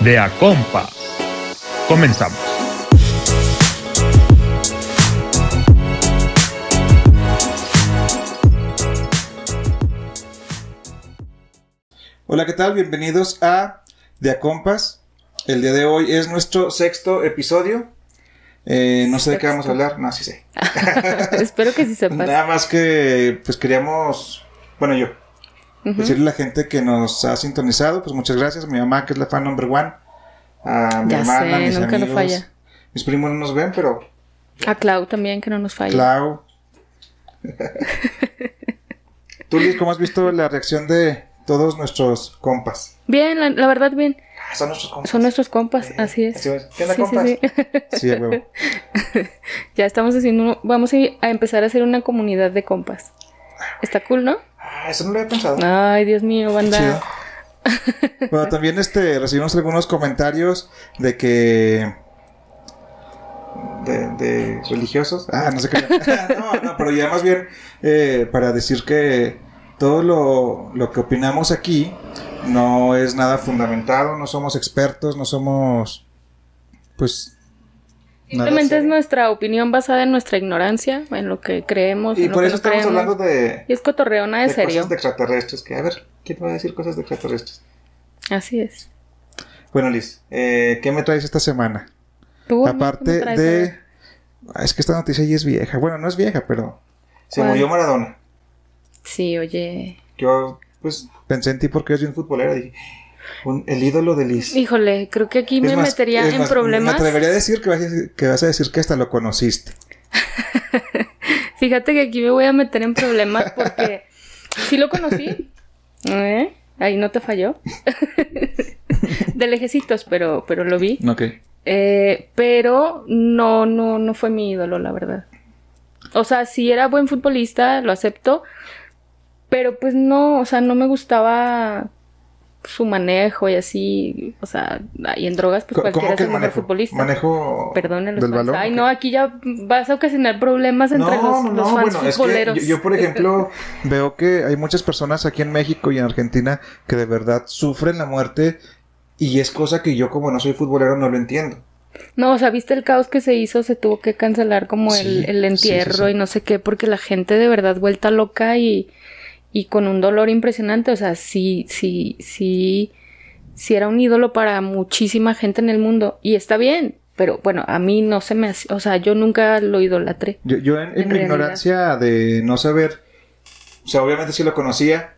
de A Compas. Comenzamos. Hola, ¿qué tal? Bienvenidos a De A Compas. El día de hoy es nuestro sexto episodio. Eh, no sé de qué vamos a hablar. No, sí sé. Espero que sí sepas. Nada más que, pues queríamos, bueno, yo, decirle a la gente que nos ha sintonizado, pues muchas gracias. Mi mamá, que es la fan number one. A mi Ya hermana, sé, mis nunca nos amigos. falla. Mis primos no nos ven, pero A Clau también, que no nos falla. Clau. Tú, Liz, ¿cómo has visto la reacción de todos nuestros compas? Bien, la, la verdad, bien. Ah, son nuestros compas. Son nuestros compas, así es. así. ¿Qué Sí, compas? sí. Sí, huevo. ya estamos haciendo, uno- vamos a empezar a hacer una comunidad de compas. Está cool, ¿no? Ah, eso no lo había pensado. Ay, Dios mío, banda. Chido. Bueno, también este recibimos algunos comentarios de que de, de religiosos. Ah, no sé qué. no, no, pero ya más bien eh, para decir que todo lo, lo que opinamos aquí no es nada fundamentado, no somos expertos, no somos pues Simplemente es nuestra opinión basada en nuestra ignorancia, en lo que creemos. y en por eso estamos creemos. hablando de, Y es cotorreo, nada de, de serio. cosas de extraterrestres. Que a ver, ¿quién va a decir cosas de extraterrestres? Así es. Bueno, Liz, eh, ¿qué me traes esta semana? Tú, Aparte ¿qué me traes a de... Ah, Es que esta noticia ya es vieja. Bueno, no es vieja, pero... Se ¿Cuál? murió Maradona. Sí, oye. Yo, pues, pensé en ti porque eres bien futbolera. Dije, un- el ídolo de Liz. Híjole, creo que aquí Es me más, metería en más, problemas. Me atrevería a decir que vas a, decir- que vas a decir que hasta lo conociste. Fíjate que aquí me voy a meter en problemas porque sí lo conocí. ¿Eh? Ahí no te falló. de lejecitos, pero, pero lo vi. Ok. Eh, pero no, no, no fue mi ídolo, la verdad. O sea, sí era buen futbolista, lo acepto. Pero pues no, o sea, no me gustaba su manejo y así. O sea, y en drogas, pues cualquiera ¿Cómo es el mejor futbolista. Manejo del balón. Ay, ¿o no, aquí ya vas a ocasionar problemas entre los, los fans bueno, es que futboleros. yo, yo, por ejemplo, veo que hay muchas personas aquí en México y en Argentina que de verdad sufren la muerte y es cosa que yo como no soy futbolero no lo entiendo. No, o sea, viste el caos que se hizo, se tuvo que cancelar como Sí, el, el sí, entierro sí. y no sé qué, porque la gente de verdad vuelta loca y, y con un dolor impresionante. O sea, sí, sí, sí, sí era un ídolo para muchísima gente en el mundo. Y está bien, pero bueno, a mí no se me hace, o sea, yo nunca lo idolatré. Yo, yo en, en En mi realidad. ignorancia de no saber, o sea, obviamente sí lo conocía,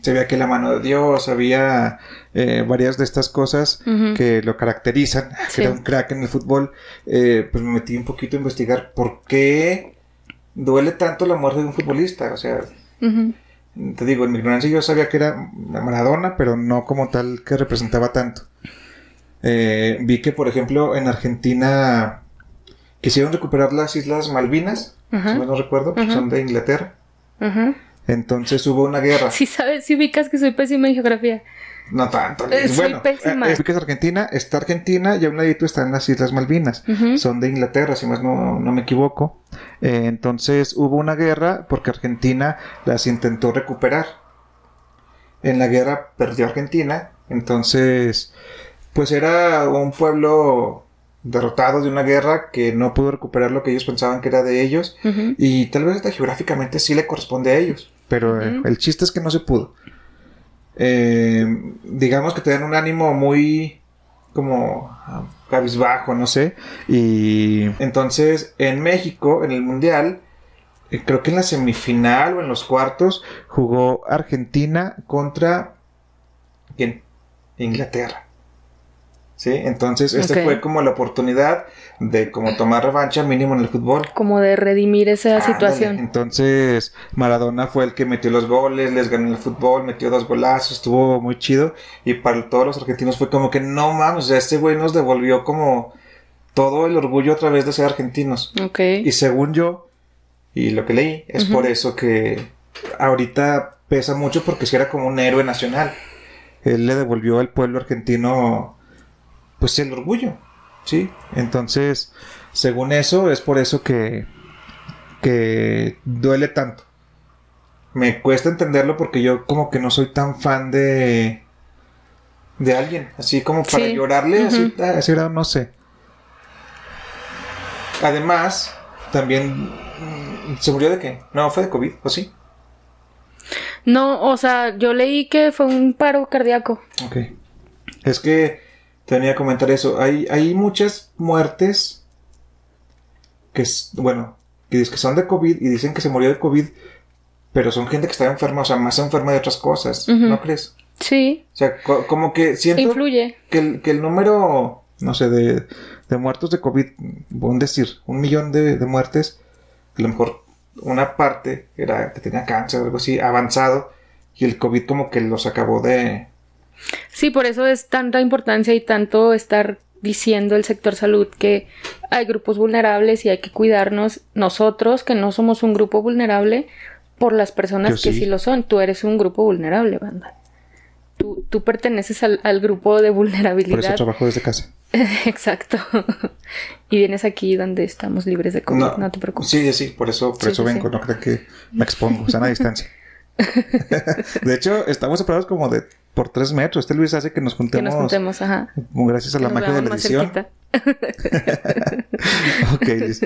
sabía que la mano de Dios, había eh, varias de estas cosas que lo caracterizan, que Sí. era un crack en el fútbol, eh, pues me metí un poquito a investigar por qué duele tanto la muerte de un futbolista, o sea. Te digo, en mi ignorancia yo sabía que era Maradona, pero no como tal que representaba tanto. Eh, vi que, por ejemplo, en Argentina quisieron recuperar las Islas Malvinas, si mal no recuerdo, Ajá. son de Inglaterra. Entonces hubo una guerra. Sí sabes, sí ubicas que soy pésima en geografía. No tanto. Eh, soy bueno, pésima. eh, ubicas Argentina, está Argentina y a un ladito están las Islas Malvinas. Son de Inglaterra, si más no, no me equivoco. Eh, entonces hubo una guerra porque Argentina las intentó recuperar. En la guerra perdió Argentina. Entonces, pues era un pueblo derrotado de una guerra que no pudo recuperar lo que ellos pensaban que era de ellos. Y tal vez hasta geográficamente sí le corresponde a ellos. Pero eh, el chiste es que no se pudo. Eh, digamos que tenían un ánimo muy como cabizbajo, no sé. Y entonces en México, en el Mundial, eh, creo que en la semifinal o en los cuartos, jugó Argentina contra ¿quién? Inglaterra. ¿Sí? Entonces, esta fue como la oportunidad de como tomar revancha mínimo en el fútbol. Como de redimir esa situación. Entonces, Maradona fue el que metió los goles, les ganó el fútbol, metió dos golazos, estuvo muy chido. Y para todos los argentinos fue como que no mames, o sea, este güey nos devolvió como todo el orgullo otra vez de ser argentinos. Y según yo, y lo que leí, es por eso que ahorita pesa mucho porque si era como un héroe nacional. Él le devolvió al pueblo argentino, pues el orgullo, ¿sí? Entonces, según eso, es por eso que, que duele tanto. Me cuesta entenderlo porque yo como que no soy tan fan de de alguien, así como para Sí. llorarle, así, Ujú. a ese grado, no sé. Además, también mm, se murió de qué? No, fue de COVID, ¿o sí? No, o sea, yo leí que fue un paro cardíaco. Ok. Es que tenía que comentar eso. Hay, hay muchas muertes que, es- bueno, que dicen que son de COVID y dicen que se murió de COVID, pero son gente que está enferma, o sea, más enferma de otras cosas. ¿no crees? Sí, O sea, co- como que siento influye. que el, que el número, no sé, de, de muertos de COVID, un decir, un millón de, de muertes, a lo mejor una parte era que tenía cáncer o algo así avanzado y el COVID como que los acabó de... Sí, por eso es tanta importancia y tanto estar diciendo el sector salud que hay grupos vulnerables y hay que cuidarnos nosotros, que no somos un grupo vulnerable, por las personas que sí. lo son. Tú eres un grupo vulnerable, banda. Tú, tú perteneces al, al grupo de Por eso vulnerabilidad. trabajo desde casa. Exacto. y vienes aquí donde estamos libres de COVID, no, te preocupes. Sí, sí, por eso, por Sí, eso sí, vengo, no crean que me expongo, sana distancia. de hecho, estamos separados como de por tres metros. Este Luis hace que nos que juntemos, nos juntemos, ajá. gracias a Que la nos magia de la edición. ok, Liz.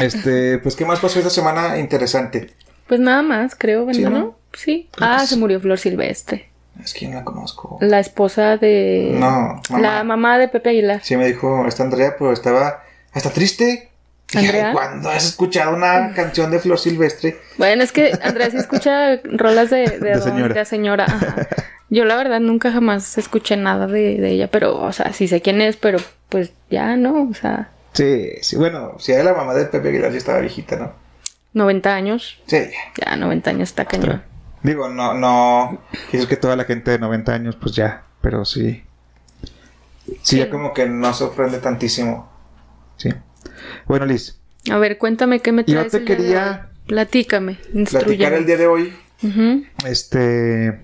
Este, pues, ¿qué más pasó esta semana interesante? Pues nada más, creo, ¿verdad? Sí, ¿no? ¿no? Sí. Creo Ah, que se murió Flor Silvestre. Es que yo no la conozco. La esposa de. No, mamá. La mamá de Pepe Aguilar. Sí, me dijo esta Andrea, pero estaba hasta triste. ¿Andrea? "Ay, ¿Cuándo has escuchado una canción de Flor Silvestre? Bueno, es que Andrea sí escucha rolas de, de, De don- señora. de señora. ajá. Yo la verdad nunca jamás escuché nada de, de ella, pero, o sea, sí sé quién es, pero pues ya, ¿no? O sea, Sí, sí, bueno, si era la mamá de Pepe Aguilar, sí estaba viejita, ¿no? 90 años. Sí, Ya, 90 años está cañón. Digo, no, no. Es que toda la gente de 90 años, pues ya, pero sí. Sí, Sí. ya como que no sorprende tantísimo. Sí. Bueno, Liz, A ver, cuéntame qué me Yo traes te el día de quería hoy. Platícame, platicar el día de hoy, este,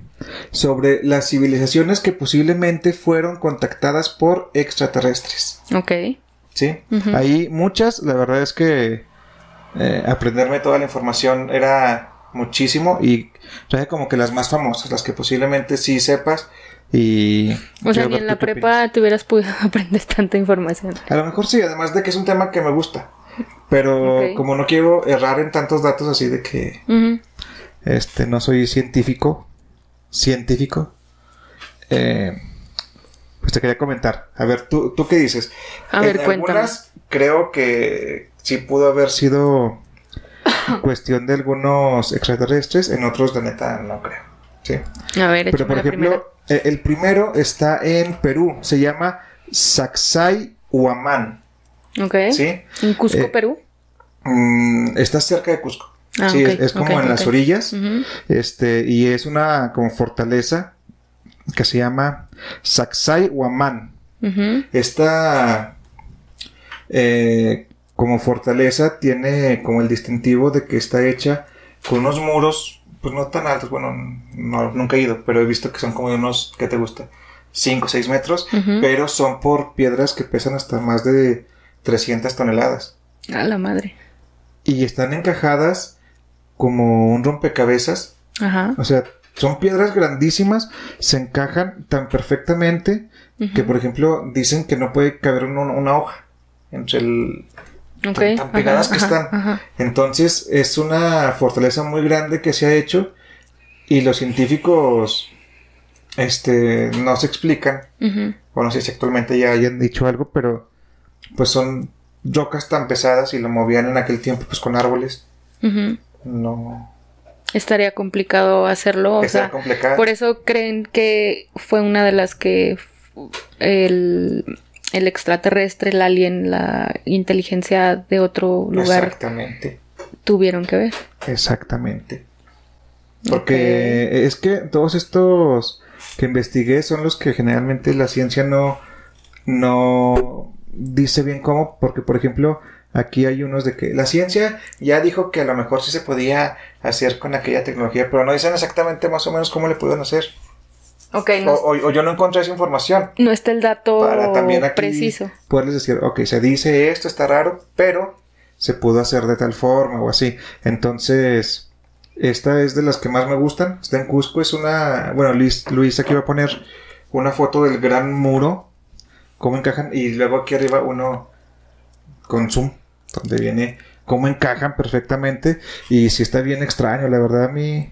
sobre las civilizaciones que posiblemente fueron contactadas por extraterrestres. Ok. ¿Sí? Ujú. Hay muchas, la verdad es que eh, aprenderme toda la información era muchísimo y traje como que las más famosas, las que posiblemente sí sepas y... O sea, ni en la prepa opinas. te hubieras podido aprender tanta información. A lo mejor sí, además de que es un tema que me gusta. Pero como no quiero errar en tantos datos así de que este no soy científico, científico, eh, pues te quería comentar. A ver, ¿tú, tú qué dices? A ver, en cuéntame. algunas creo que sí pudo haber sido cuestión de algunos extraterrestres, en otros la neta no creo. Sí. A ver, Pero por la primera. ejemplo, el primero está en Perú, se llama Sacsay Huamán. Ok. ¿Sí? En Cusco, Eh, Perú. Mm, está cerca de Cusco. Ah, sí, es, es como en las orillas. Este, y es una como fortaleza que se llama Sacsay Huamán. Esta eh, como fortaleza tiene como el distintivo de que está hecha con unos muros, pues no tan altos, bueno, no, nunca he ido, pero he visto que son como de unos, ¿qué te gusta? 5 o 6 metros, pero son por piedras que pesan hasta más de 300 toneladas. A la madre. Y están encajadas como un rompecabezas Ajá. O sea, son piedras grandísimas, se encajan tan perfectamente que, por ejemplo, dicen que no puede caber un- una hoja entre el... Tan, tan pegadas ajá, que están. ajá. Entonces, es una fortaleza muy grande que se ha hecho y los científicos este, no se explican, Ujú. o no sé si actualmente ya hayan dicho algo, pero pues son rocas tan pesadas y lo movían en aquel tiempo pues con árboles. No... Estaría complicado hacerlo. O sea, complicado. por eso creen que fue una de las que el, el extraterrestre, el alien, la inteligencia de otro lugar Exactamente. tuvieron que ver. Exactamente. Porque es que todos estos que investigué son los que generalmente la ciencia no, no dice bien cómo, porque por ejemplo aquí hay unos de que la ciencia ya dijo que a lo mejor sí se podía hacer con aquella tecnología, pero no dicen exactamente más o menos cómo le pueden hacer. O, no, o- o yo no encontré esa información no está el dato para también aquí preciso. poderles decir, ok, se dice esto, está raro, pero se pudo hacer de tal forma o así. Entonces, esta es de las que más me gustan. Está en Cusco, es una, bueno, Luis, Luis aquí va a poner una foto del gran muro, cómo encajan, y luego aquí arriba uno con zoom, donde viene cómo encajan perfectamente, y si está bien extraño, la verdad a mí...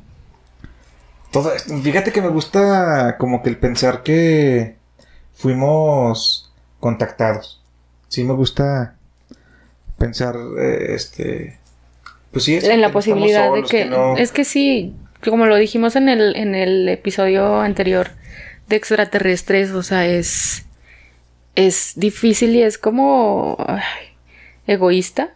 Todo esto- fíjate que me gusta como que el pensar que fuimos contactados. Sí me gusta pensar, eh, este... Pues sí, es en la posibilidad de que, no- es que sí como lo dijimos en el en el episodio anterior de extraterrestres o sea es es difícil y es como ay, egoísta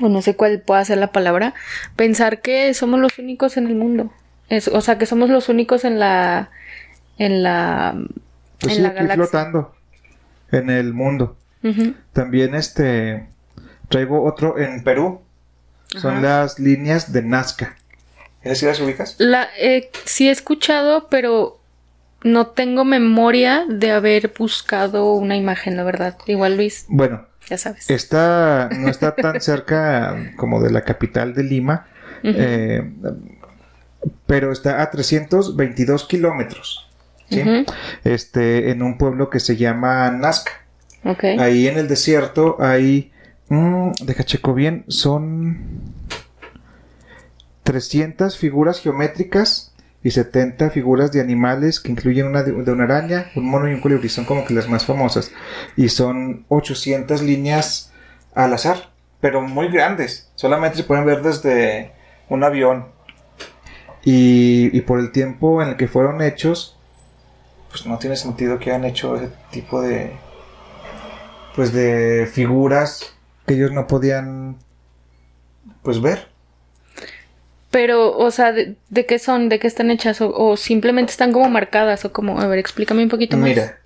o no sé cuál pueda ser la palabra pensar que somos los únicos en el mundo es, o sea que somos los únicos en la en la Pues en sí, la aquí galaxia flotando en el mundo. También este traigo otro en Perú. Son Ajá. las líneas de Nazca. ¿Esas sí las ubicas? La, eh, sí he escuchado, pero no tengo memoria de haber buscado una imagen, la verdad. Igual Luis, Bueno, ya sabes. esta no está tan cerca como de la capital de Lima, eh, pero está a 322 kilómetros. Este, en un pueblo que se llama Nazca. Ahí en el desierto hay. mm, deja checo bien. Son. 300 figuras geométricas y 70 figuras de animales que incluyen una de, de una araña, un mono y un colibrí. Son como que las más famosas. Y son 800 líneas al azar, pero muy grandes. Solamente se pueden ver desde un avión. Y, y por el tiempo en el que fueron hechos, pues no tiene sentido que hayan hecho ese tipo de, pues de figuras que ellos no podían pues ver. Pero, o sea, ¿de, de qué son? ¿De qué están hechas? O, o simplemente están como marcadas? O como, a ver, explícame un poquito más. Mira,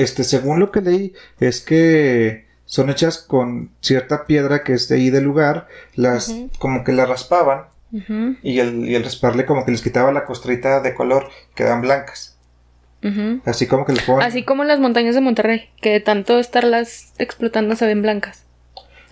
este según lo que leí es que son hechas con cierta piedra que es de ahí del lugar, las como que la raspaban Ujú, y el, y el rasparle como que les quitaba la costrita de color, quedaban blancas. ujú. Así como que le ponen Así como las montañas de Monterrey, que de tanto estarlas explotando se ven blancas.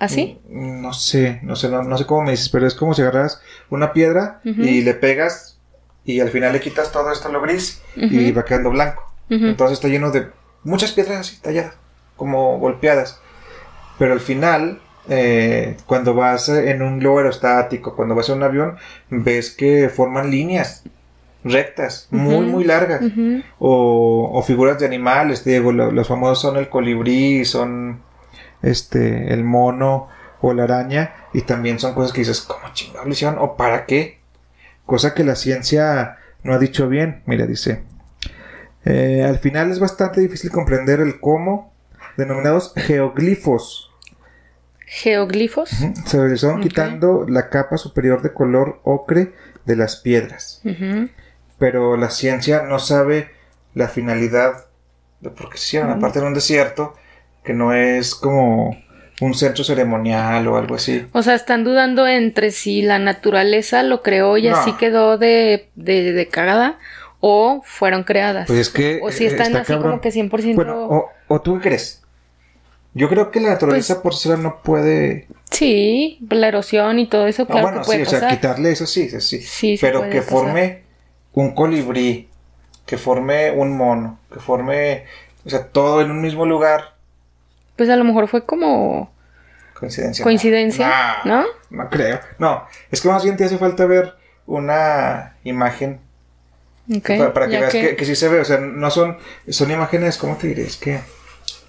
¿Así? Mm, No sé, no sé, no, no sé cómo me dices, pero es como si agarras una piedra Ujú. y le pegas y al final le quitas todo esto lo gris y Ujú. va quedando blanco. Ujú. Entonces está lleno de muchas piedras así talladas, como golpeadas. Pero al final, eh, cuando vas en un globo aerostático, cuando vas en un avión, ves que forman líneas rectas, muy, muy largas. O, o figuras de animales, digo, lo- los famosos son el colibrí, son este, el mono o la araña, y también son cosas que dices, ¿cómo chingados lo hicieron? ¿O para qué? Cosa que la ciencia no ha dicho bien. Mira, dice, eh, al final es bastante difícil comprender el cómo, denominados geoglifos. Geoglifos. Se realizaron Ok. quitando la capa superior de color ocre de las piedras pero la ciencia no sabe la finalidad de por qué se hicieron, aparte en un desierto que no es como un centro ceremonial o algo así. O sea, están dudando entre si la naturaleza lo creó y No. así quedó de, de, de cagada o fueron creadas. Pues es que o si están está así cabrón. como que 100%... Bueno, o, o tú qué crees? Yo creo que la naturaleza por sí sola no puede. Sí, la erosión y todo eso, Ah, claro bueno, que puede sí, o sea, pasar. quitarle eso sí, sí, sí. Pero que pasar. forme un colibrí, que forme un mono, que forme, o sea, todo en un mismo lugar. Pues a lo mejor fue como Coincidencia. coincidencia, ¿no? No creo. No, es que más bien te hace falta ver una imagen Ok, para, para que veas que... que sí se ve. O sea, no son, son imágenes, ¿cómo te diré? Es que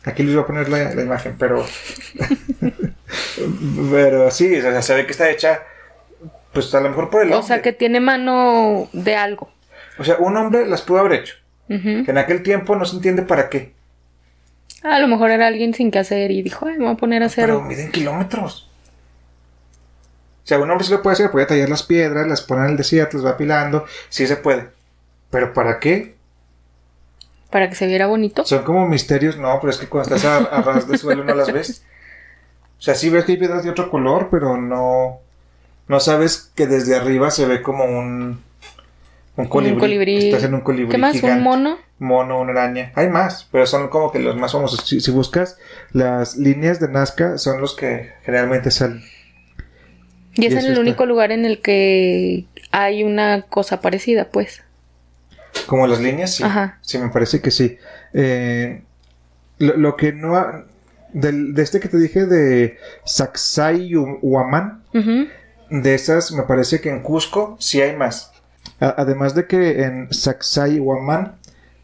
aquí les voy a poner la, la imagen, pero. pero sí, o sea, se ve que está hecha, pues a lo mejor por el O hombre. sea, que tiene mano de algo. O sea, un hombre las pudo haber hecho. Que en aquel tiempo no se entiende para qué. A lo mejor era alguien sin qué hacer y dijo, Ay, me voy a poner a hacer... Pero miden kilómetros. O sea, un hombre sí lo puede hacer, puede tallar las piedras, las pone en el desierto, las va apilando, sí se puede. Pero ¿para qué? Para que se viera bonito. Son como misterios, no, pero es que cuando estás a, a ras de suelo no las ves. O sea, sí ves que hay piedras de otro color, pero no, no sabes que desde arriba se ve como un, un colibrí. Un colibrí. Estás en un colibrí ¿Qué más? gigante. ¿Un mono? Mono, una araña. Hay más, pero son como que los más famosos. Si, si buscas, las líneas de Nazca son los que generalmente salen. Y es Y el está. único lugar en el que hay una cosa parecida, pues. Como las líneas, sí. Ajá. Sí, me parece que sí. Eh, lo, lo que no... ha- del- de este que te dije de Sacsay u- Huamán, de esas me parece que en Cusco sí hay más. A- además de que en Sacsay Huamán...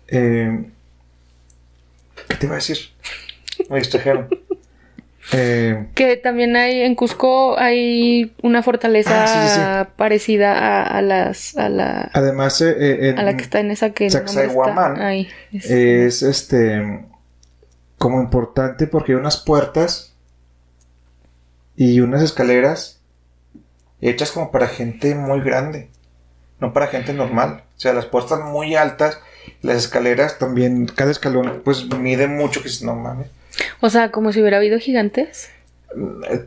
Eh, ¿Qué te iba a decir? Me distrajeron. Eh, Que también hay en Cusco hay una fortaleza Ah, sí, sí, parecida a, a las a la además, eh, eh, en- a la que está en esa que Sacsayhuamán ahí. Es- es este como importante porque hay unas puertas y unas escaleras hechas como para gente muy grande, no para gente normal. O sea, las puertas muy altas, las escaleras también, cada escalón pues mide mucho, que no mames. O sea, como si hubiera habido gigantes.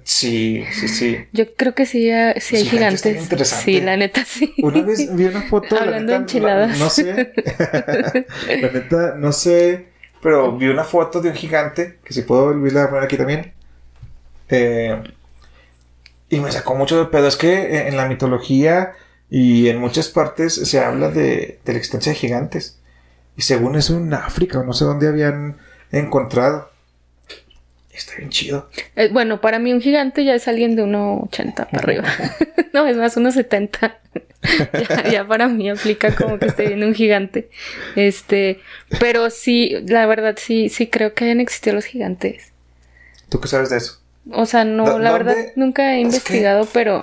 Sí, sí, sí. Yo creo que sí, eh, sí hay Los gigantes. Sí, la neta sí. Una vez vi una foto. la Hablando de enchiladas. No, sé. la neta, no sé. Pero vi una foto de un gigante. Que si puedo volverla a poner aquí también. Eh, y me sacó mucho de pedo. Es que eh, en la mitología y en muchas partes se habla de, de la existencia de gigantes. Y según eso en África o no sé dónde habían encontrado. Está bien chido. Eh, bueno, para mí un gigante ya es alguien de 1,80 para arriba. no, es más, 1,70. ya, ya para mí aplica como que esté viendo un gigante. Este, pero sí, la verdad sí, sí creo que hayan existido los gigantes. ¿Tú qué sabes de eso? O sea, no, ¿Dó- la verdad nunca he que- investigado, pero,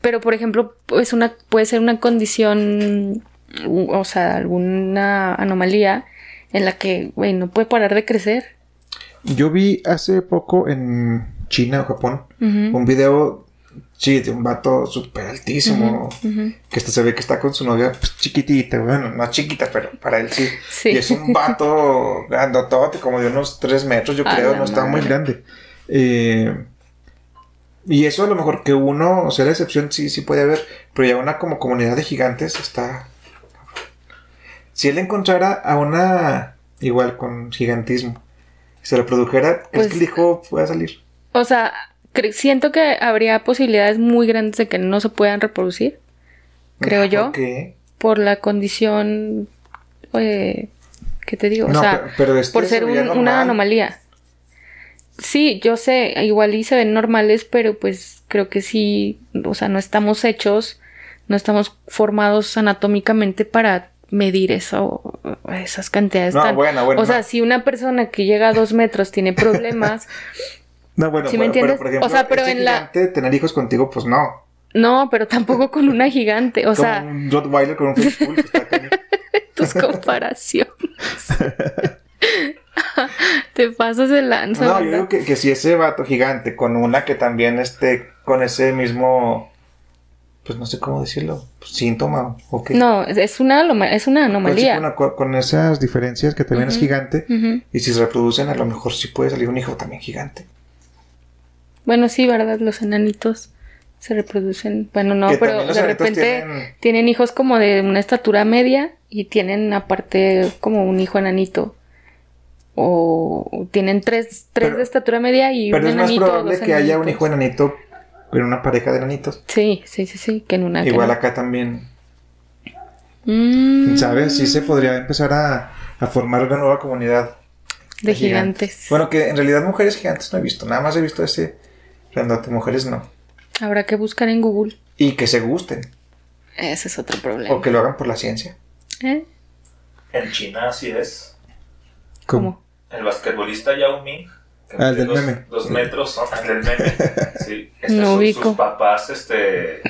pero por ejemplo, una, puede ser una condición, o sea, alguna anomalía en la que, güey, no puede parar de crecer. Yo vi hace poco en China o Japón un video, sí, de un vato súper altísimo, que hasta se ve que está con su novia pues, chiquitita, bueno, no chiquita, pero para él sí. Sí. Y es un vato grandotote, como de unos 3 metros, yo creo, no está muy grande. Eh, y eso a lo mejor que uno, o sea, la excepción sí, sí puede haber, pero ya una como comunidad de gigantes está... Si él encontrara a una igual con gigantismo, se lo produjera, Pues- es que el hijo pueda salir. O sea, siento que habría posibilidades muy grandes de que no se puedan reproducir, creo yo, Porque por la condición, eh, ¿qué te digo? O sea, pero- pero este por se ser un- una anomalía. Sí, yo sé, igual y se ven normales, pero pues creo que sí, o sea, no estamos hechos, no estamos formados anatómicamente para medir eso, esas cantidades No, tan... bueno, bueno, o sea, no. si una persona que llega a dos metros tiene problemas, No, bueno, ¿Sí me pero, pero, entiendes? por ejemplo, O sea, pero este en la- gigante, tener hijos contigo, pues no. no, pero tampoco con una gigante, o sea, un Rottweiler con un Pitbull, tus comparaciones. Te pasas de lanza. No, yo digo que, que si ese vato gigante con una que también esté con ese mismo, pues no sé cómo decirlo, pues, síntoma o qué. No, es una, es una Pues sí, anomalía. con, con- esas diferencias que también es gigante y si se reproducen a lo mejor sí puede salir un hijo también gigante. Bueno, sí, ¿verdad? Los enanitos se reproducen. Bueno, no, Que pero de repente tienen- tienen... hijos como de una estatura media y tienen aparte como un hijo enanito. O tienen tres, tres Pero- de estatura media y Pero un es más probable que haya un hijo enanito en una pareja de enanitos. Sí, sí, sí, sí, que en una. Igual no. acá también, Mm, ¿sabes? Sí se podría empezar a, a formar una nueva comunidad. De gigantes. Bueno, que en realidad mujeres gigantes no he visto. Nada más he visto ese grandote. Mujeres no. Habrá que buscar en Google. Y que se gusten. Ese es otro problema. O que lo hagan por la ciencia. ¿Eh? En China así es. ¿Cómo? El basquetbolista Yao Ming. Ah, el del dos, meme. Dos metros, ¿no? El del meme. Sí. Este, No su- ubico. Sus papás este,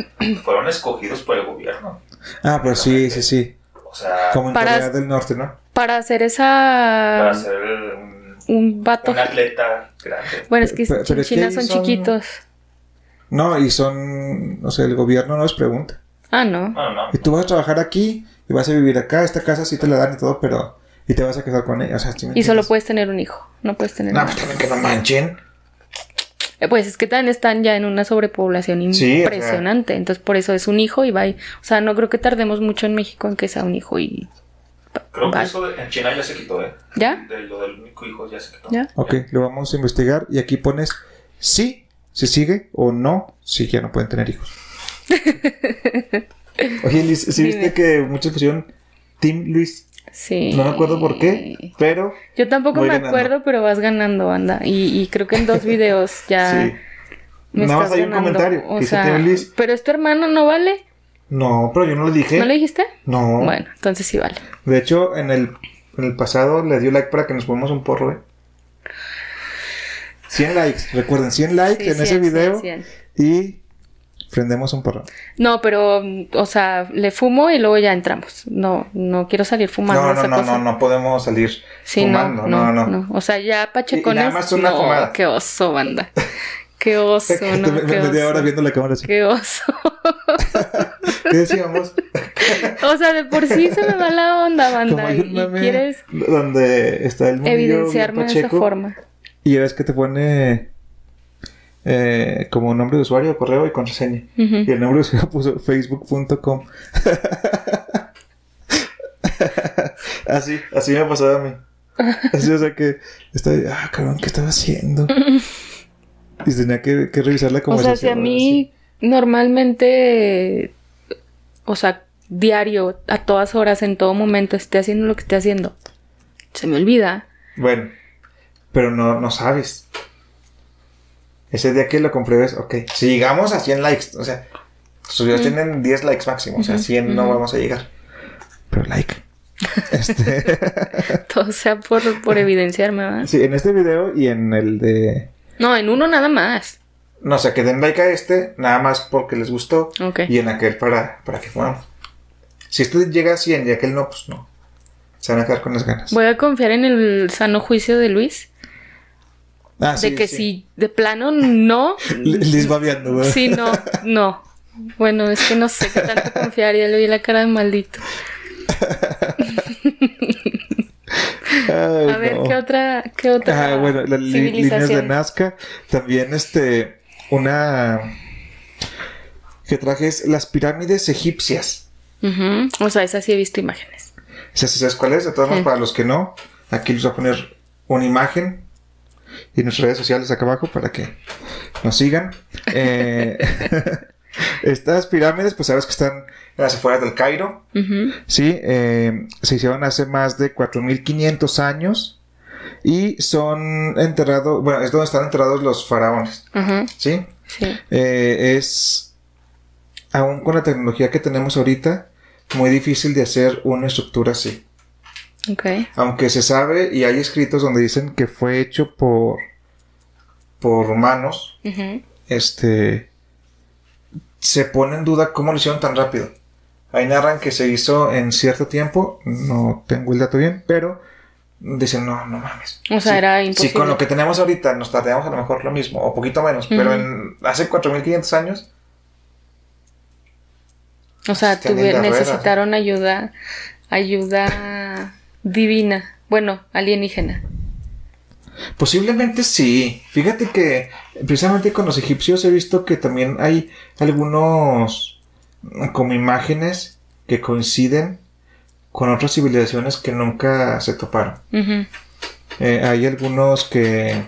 fueron escogidos por el gobierno. Ah, pues sí, sí, sí. O sea, Como en Para- Corea del Norte, ¿no? Para hacer para esa. ser un, Un vato. un atleta grande. Bueno, es que Pero- pero en es que China son, son- chiquitos. No, y son. O sea, el gobierno nos pregunta. Ah, no. No, no. Y tú vas a trabajar aquí y vas a vivir acá. Esta casa sí te la dan y todo, pero. Y te vas a casar con ella. O sea, ¿sí me Y solo puedes tener un hijo. No puedes tener No, pues también que no manchen. Eh, Pues es que también están ya en una sobrepoblación Sí, o sea. impresionante. Entonces, por eso es un hijo y va. O sea, no creo que tardemos mucho en México en que sea un hijo y. Creo que eso de- en China ya se quitó, ¿eh? ¿Ya? De lo del único hijo ya se quitó. ¿Ya? Ok, lo vamos a investigar. Y aquí pones sí, se sigue o no, si ya no pueden tener hijos. Oye, Liz, ¿sí Dime. viste que muchos pusieron Team Luis. Sí. No me acuerdo por qué, pero Yo tampoco me ganando. acuerdo, pero vas ganando, anda. Y, y creo que en dos videos ya sí. me Nada más hay un ganando. comentario O que sea, pero es tu hermano, ¿no vale? No, pero yo no le dije. ¿No le dijiste? No. Bueno, entonces sí vale. De hecho, en el, en el pasado le dio like para que nos pongamos un porro, ¿eh? 100 likes, recuerden, 100 likes Sí, en ese 100, 100, video 100. y prendemos un porro. No, pero, o sea, le fumo y luego ya entramos. No, no quiero salir fumando No, no, esa no, cosa. no, no podemos salir Sí, fumando, no, no, no. O sea, ya pachecones. Y- y nada más una no, fumada. qué oso, banda. Qué oso, no, Me- qué oso. hora viendo la cámara así. Qué oso. ¿Qué decíamos? o sea, de por sí se me va la onda, banda. Y, quieres donde está el evidenciarme de esa forma. Y ves que te pone eh, como nombre de usuario, correo y contraseña. Y el nombre de usuario puso facebook.com. así, así me pasó a mí. Así, o sea que estaba, ah, cabrón, ¿qué estaba haciendo? Y tenía que, que revisar la O sea, conversación. si a mí normalmente, o sea, diario, a todas horas, en todo momento, esté haciendo lo que esté haciendo, se me olvida. Bueno, pero no, no sabes. Ese día que lo compruebes, ok. Si llegamos a 100 likes, o sea, sus videos tienen 10 likes máximo, o sea, 100 no vamos a llegar. Pero like. Este, Todo sea por, por evidenciarme, ¿verdad? sí, en este video y en el de. No, en uno nada más. No, o sea, que den like a este, nada más porque les gustó. Ok. Y en aquel para, para que fuéramos. Si este llega a 100 y aquel no, pues no. Se van a quedar con las ganas. Voy a confiar en el sano juicio de Luis. Ah, de que sí. si de plano no. L- Liz va viendo, ¿verdad? Sí, no, no. Bueno, es que no sé qué tanto confiar. Ya le vi la cara de maldito. Ay, A ver, no. ¿qué otra, qué otra Ah, bueno, las líneas de? Nazca. También, este, una que traje es las pirámides egipcias. O sea, esa sí he visto imágenes. ¿Sí ¿Sabes cuál es? De todas Sí. para los que no, aquí les voy a poner una imagen y nuestras redes sociales acá abajo para que nos sigan. Eh, estas pirámides, pues sabes que están en las afueras del Cairo. Sí, eh, se hicieron hace más de 4500 años y son enterrados, bueno, es donde están enterrados los faraones. Sí. Eh, es, aún con la tecnología que tenemos ahorita, muy difícil de hacer una estructura así. Aunque se sabe y hay escritos donde dicen que fue hecho por, por humanos, este, se pone en duda cómo lo hicieron tan rápido. Ahí narran que se hizo en cierto tiempo, no tengo el dato bien, pero dicen, no, no mames. O sea, era Si imposible. con lo que tenemos ahorita nos tardamos a lo mejor lo mismo, o poquito menos, pero Ujú. en hace 4500 años, O sea, tuve- ruedas. necesitaron ayuda, ayuda divina. Bueno, alienígena. posiblemente sí. Fíjate que precisamente con los egipcios he visto que también hay algunos como imágenes que coinciden con otras civilizaciones que nunca se toparon. Eh, hay algunos que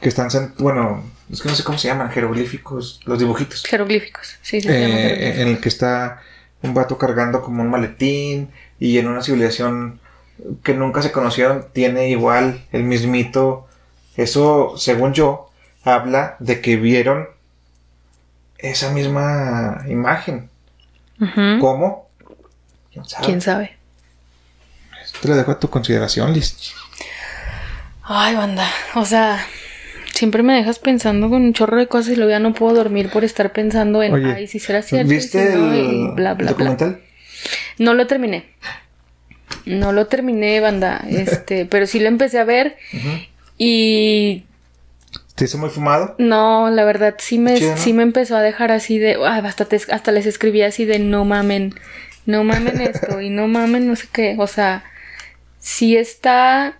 que están bueno es que no sé cómo se llaman jeroglíficos los dibujitos Jeroglíficos. Sí, sí, se Eh, jeroglíficos. en el que está un vato cargando como un maletín y en una civilización que nunca se conocieron tiene igual el mismito eso según yo habla de que vieron esa misma imagen cómo quién sabe ¿Quién sabe? te lo dejo a tu consideración Liz Ay, banda. O sea, siempre me dejas pensando con un chorro de cosas y luego ya no puedo dormir por estar pensando en, Oye, ay, si será cierto. y ¿viste si no, y el bla, bla, bla. documental? No lo terminé. No lo terminé, banda. Este, pero sí lo empecé a ver y ¿Te hizo muy fumado? no, la verdad sí me, Chido, ¿no? sí me empezó a dejar así de, ay, hasta, te- hasta les escribí así de no mamen, no mamen esto y no mamen no sé qué. O sea, sí está,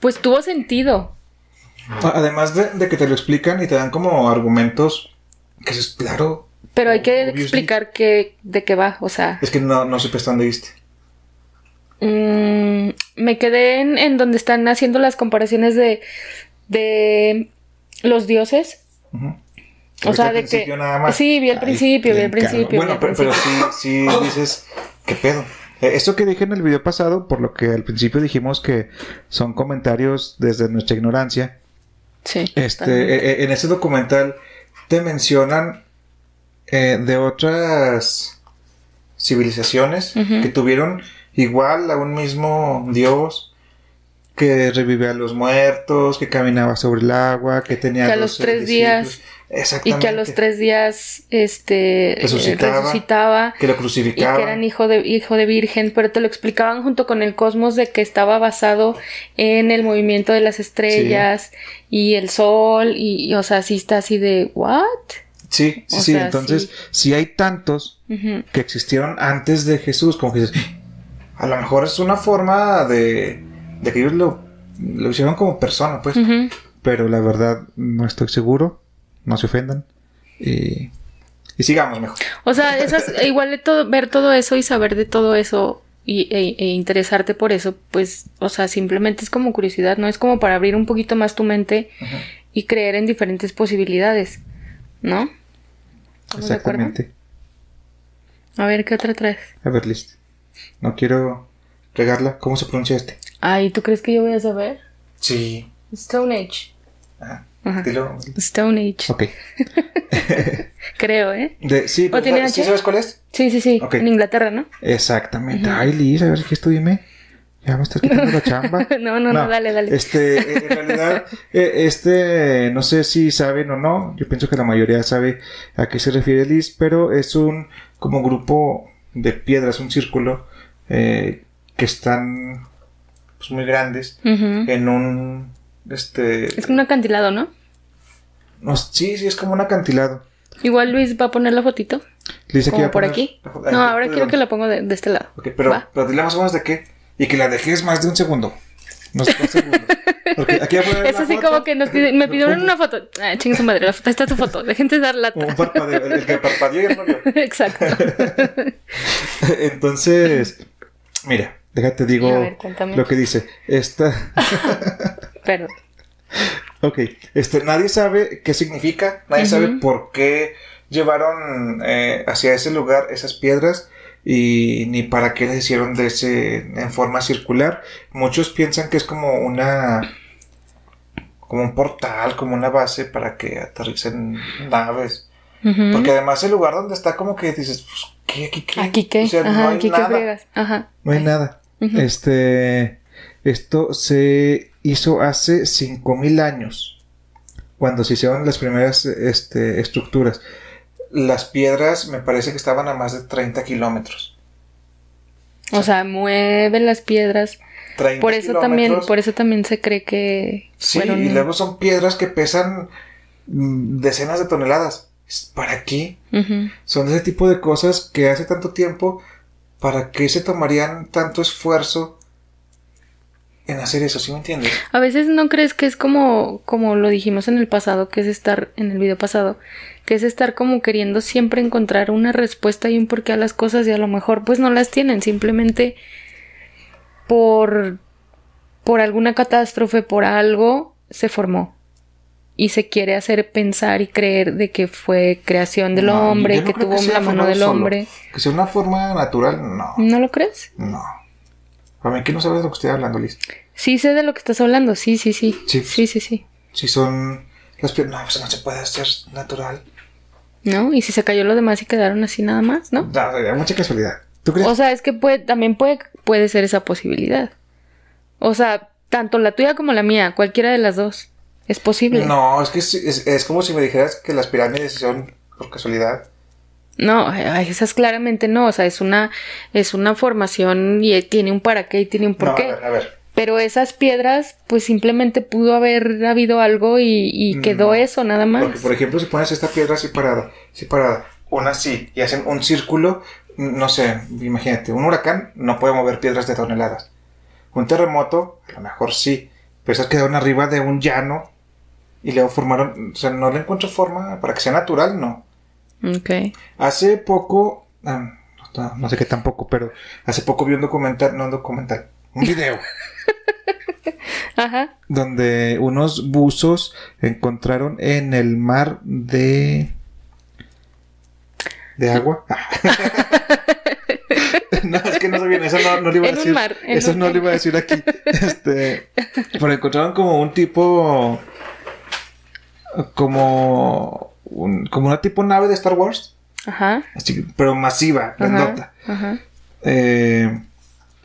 pues tuvo sentido. Además de, de que te lo explican y te dan como argumentos que es claro. Pero hay que Obviously. explicar qué, de qué va, o sea, Es que no, no supe hasta dónde viste. mm, me quedé en, en donde están haciendo las comparaciones de, de los dioses. Ujú. O sea, Al de que... nada más. Sí, vi el Ay, principio, vi caro. principio. Bueno, pero, pero sí, sí dices, ¿qué pedo? Eh, Esto que dije en el video pasado, por lo que al principio dijimos que son comentarios desde nuestra ignorancia, Sí. este, eh, eh, en ese documental te mencionan eh, de otras civilizaciones que tuvieron igual a un mismo Dios que revivía a los muertos, que caminaba sobre el agua, que tenía Que a los tres días-. Y que a los tres días este, Resucitaba. resucitaba que lo y crucificaban. que eran hijo de, hijo de virgen, pero te lo explicaban junto con el cosmos de que estaba basado en el movimiento de las estrellas y el sol y, y, o sea, sí está así de, ¿what? Sí, sí, O sí. sea, Entonces, sí. si hay tantos que existieron antes de Jesús, como que dices, a lo mejor es una forma de, de que ellos lo, lo hicieron como persona, pues. Pero la verdad no estoy seguro. No se ofendan. Y, y sigamos mejor. O sea, esas, igual de todo, ver todo eso y saber de todo eso y, e, e interesarte por eso, pues, o sea, simplemente es como curiosidad, ¿no? Es como para abrir un poquito más tu mente y creer en diferentes posibilidades, ¿no? Exactamente. A ver, ¿qué otra traes? A ver, Liz. No quiero regarla. ¿Cómo se pronuncia este? Ay, ¿tú crees que yo voy a saber? Sí. Stone Age. Ajá. Dilo. Stone Age. Ok. Creo, ¿eh? De, sí, pero tiene ¿sí H? sabes cuál es? Sí, sí, sí. Ok. En Inglaterra, ¿no? Exactamente. Ay, Liz, a ver qué esto dime. Ya me estás quitando la chamba. No, no, no, dale, dale. Este, eh, en realidad, eh, este, no sé si saben o no. Yo pienso que la mayoría sabe a qué se refiere Liz, pero es un como grupo de piedras, un círculo eh, que están pues, muy grandes en un, este, Es como un acantilado, ¿no? no, sí, sí, es como un acantilado. Igual Luis va a poner la fotito. Liz, aquí Como va a por poner- aquí. No, ahora quiero que la pongo de, de este lado. Ok, pero, Va. pero dile más o menos de qué. Y que la dejes más de un segundo. No sé, dos segundos. Porque aquí Es la así foto. como que nos pide- me pidieron una foto. Ah, chingue su madre, la foto, ahí está tu foto. Dejen de dar lata. Un parpadeo, el, que parpadeó y el no vio. Exacto. Entonces, mira, déjate digo ver, lo que dice. Esta, Perdón. ok, este, nadie sabe qué significa, nadie sabe por qué llevaron eh, hacia ese lugar esas piedras y ni para qué les hicieron de ese en forma circular. Muchos piensan que es como una como un portal, como una base para que aterricen naves. Porque además el lugar donde está como que dices, pues, ¿qué? ¿Aquí qué? Aquí qué. O sea, Ajá, no hay aquí nada. fregas. Ajá. No hay nada. Ujú. Este, esto se hizo hace 5000 años, cuando se hicieron las primeras este, estructuras. Las piedras me parece que estaban a más de 30 kilómetros. O sea, mueven las piedras. 30 Por eso también, por eso también se cree que Sí, fueron. y luego son piedras que pesan mm, decenas de toneladas. ¿Para qué? Son ese tipo de cosas que hace tanto tiempo, ¿para qué se tomarían tanto esfuerzo en hacer eso? ¿Sí me entiendes? A veces no crees que es como, como lo dijimos en el pasado, que es estar, en el video pasado, que es estar como queriendo siempre encontrar una respuesta y un porqué a las cosas y a lo mejor pues no las tienen, simplemente por, por alguna catástrofe, por algo, se formó. Y se quiere hacer pensar y creer de que fue creación del No, hombre, no que tuvo la mano del solo. hombre. Que sea una forma natural, no. ¿No lo crees? No. Para mí que no sabes de lo que estoy hablando, Liz. Sí sé de lo que estás hablando, sí, sí, sí. Sí. Sí, sí, sí. Si son las piedras, no, pues no se puede hacer natural. ¿No? Y si se cayó lo demás y quedaron así nada más, ¿no? No, sería mucha casualidad. ¿Tú crees? O sea, es que puede, también puede, puede ser esa posibilidad. O sea, tanto la tuya como la mía, cualquiera de las dos. Es posible. no, es que es, es- es como si me dijeras que las pirámides son por casualidad. No, esas claramente no. O sea, es una, es una formación y tiene un para qué y tiene un por no, qué. a ver, a ver. Pero esas piedras, pues simplemente pudo haber habido algo y, y quedó No. eso, nada más. Porque, por ejemplo, si pones esta piedra así parada, así parada, una así, y hacen un círculo, no sé, imagínate, un huracán no puede mover piedras de toneladas. Un terremoto, a lo mejor sí, pero esas quedaron arriba de un llano y luego formaron, o sea, no le encuentro forma para que sea natural, no. Ok. Hace poco, ah, no, no sé qué tampoco, pero hace poco vi un documental, no un documental, un video. Ajá. donde unos buzos encontraron en el mar de de agua. no, es que no se viene esa no, no le iba a decir. mar, eso no le iba a decir aquí. Este. Pero encontraron como un tipo. Como. Un- como una tipo nave de Star Wars. Ajá. Así, pero masiva, grandota. Ajá. Eh,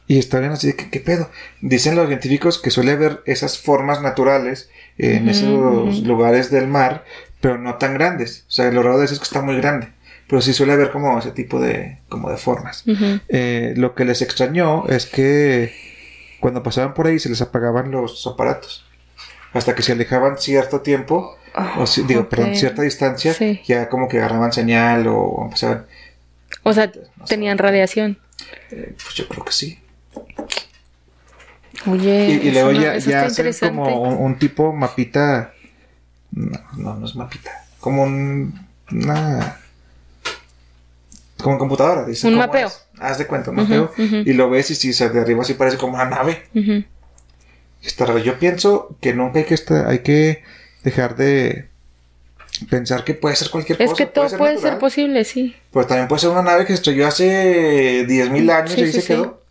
y estaban así de que, ¿qué pedo? Dicen los científicos que suele haber esas formas naturales en esos lugares del mar, pero no tan grandes. O sea, lo raro de eso es que está muy grande. Pero sí suele haber como ese tipo de, como de formas. Eh, lo que les extrañó es que cuando pasaban por ahí se les apagaban los aparatos. Hasta que se alejaban cierto tiempo, o si- digo, ok. perdón, cierta distancia, Sí. ya como que agarraban señal o empezaban. O sea, No sé. tenían radiación. eh, pues yo creo que sí. Oye, Y, y luego no- ya, ya hacen como un, un tipo mapita. No, no, no es mapita. Como un. Una. Como en computadora. Dice Un mapeo. es. Haz de cuenta, un mapeo. Y lo ves y si se de arriba sí parece como una nave. Está raro. Yo pienso que nunca hay que estar, hay que dejar de pensar que puede ser cualquier Es cosa. que todo puede ser natural, posible, sí. Pero también puede ser una nave que se estrelló hace 10.000 años Sí, y ahí sí, se sí. quedó.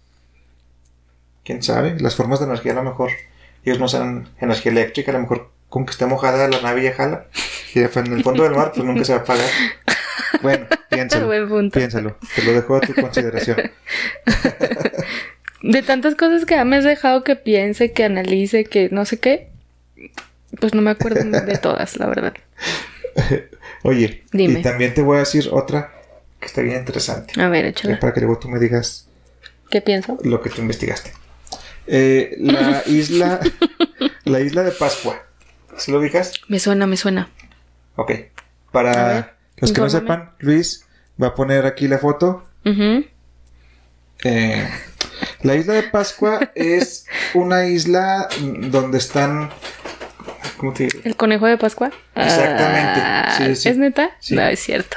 ¿Quién sabe? Las formas de energía a lo mejor. Ellos no usan energía eléctrica, a lo mejor con que esté mojada la nave ya jala. Y en el fondo del mar pues nunca se va a apagar. Bueno, piénsalo. Buen punto. Piénsalo. Te lo dejo a tu consideración. De tantas cosas que ya me has dejado que piense, que analice, que no sé qué, pues no me acuerdo de todas, la verdad. Oye, Dime. y también te voy a decir otra que está bien interesante. A ver, échala. para que luego tú me digas ¿Qué pienso? lo que tú investigaste. Eh, la isla, la isla de Pascua. ¿Se lo ubicas? Me suena, me suena. Ok. Ver, Para los que no sepan, Luis va a poner aquí la foto. Eh, la isla de Pascua es una isla donde están. ¿Cómo te digo? ¿El conejo de Pascua? Exactamente. Ah, Sí, sí. ¿Es neta? Sí. No, es cierto.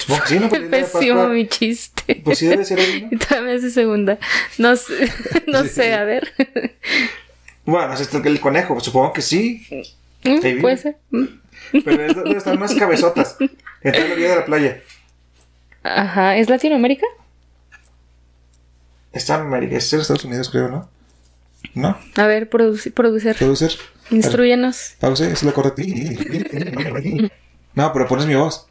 Supongo que sí, ¿no? Pésimo mi chiste. Pues sí debe ser ahí, ¿no? Y todavía me hace segunda. No sé, no sé, a ver. Bueno, es esto que el conejo, pues supongo que sí. Mm. Puede ser. Mm. Pero es donde están unas cabezotas. En toda la orilla de la playa. Ajá, ¿es Latinoamérica? Está en América, es en Estados Unidos, creo, ¿no? ¿No? A ver, produci- producer, ¿Producer? Instruyenos. Pause, es la correcta. No, pero pones mi voz.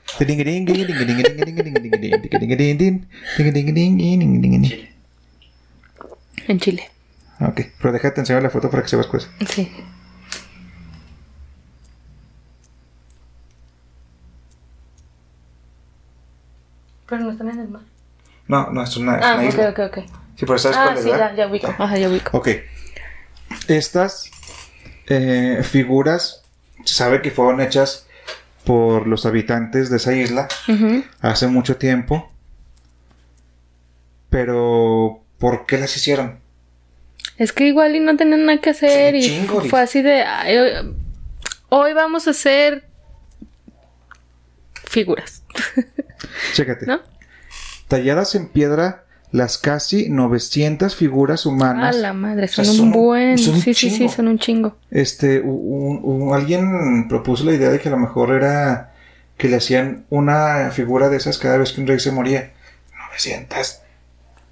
En Chile. Ok, pero déjate enseñar la foto para que sepas pues. Sí. Pero no están en el mar. No, no, es una, es Ah, una ok, isla. ok, ok. Sí, pero ¿sabes Ah, cuál es, sí, verdad? ya, ya ubico. Ajá, ya ubico. Ok. Estas eh, figuras se sabe que fueron hechas por los habitantes de esa isla hace mucho tiempo. Pero, ¿por qué las hicieron? Es que igual y no tenían nada que hacer Sí, y chingo, fue así de "Ay, hoy, hoy vamos a hacer figuras, Chécate. ¿no? Talladas en piedra las casi 900 figuras A humanas. la madre, O sea, son un buen. son un sí, sí, sí, son un chingo. Este, un- un- alguien propuso la idea de que a lo mejor era que le hacían una figura de esas cada vez que un rey se moría. 900.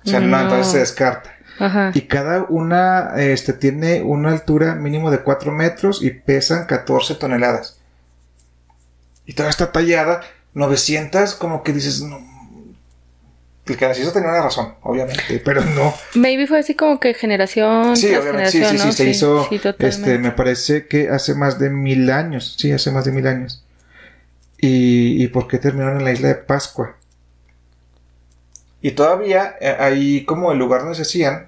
O sea, no, No. entonces se descarta. Ajá. Y cada una este, tiene una altura mínimo de 4 metros y pesan 14 toneladas. Y toda está tallada, 900, como que dices, no. El que las hizo tenía una razón, obviamente, pero no. Maybe fue así como que generación Sí, tras obviamente, sí, sí, sí, se hizo, sí, este, me parece que hace más de mil años, sí, hace más de mil años. ¿Y, y por qué terminaron en la isla de Pascua? Y todavía eh, hay como el lugar donde se hacían,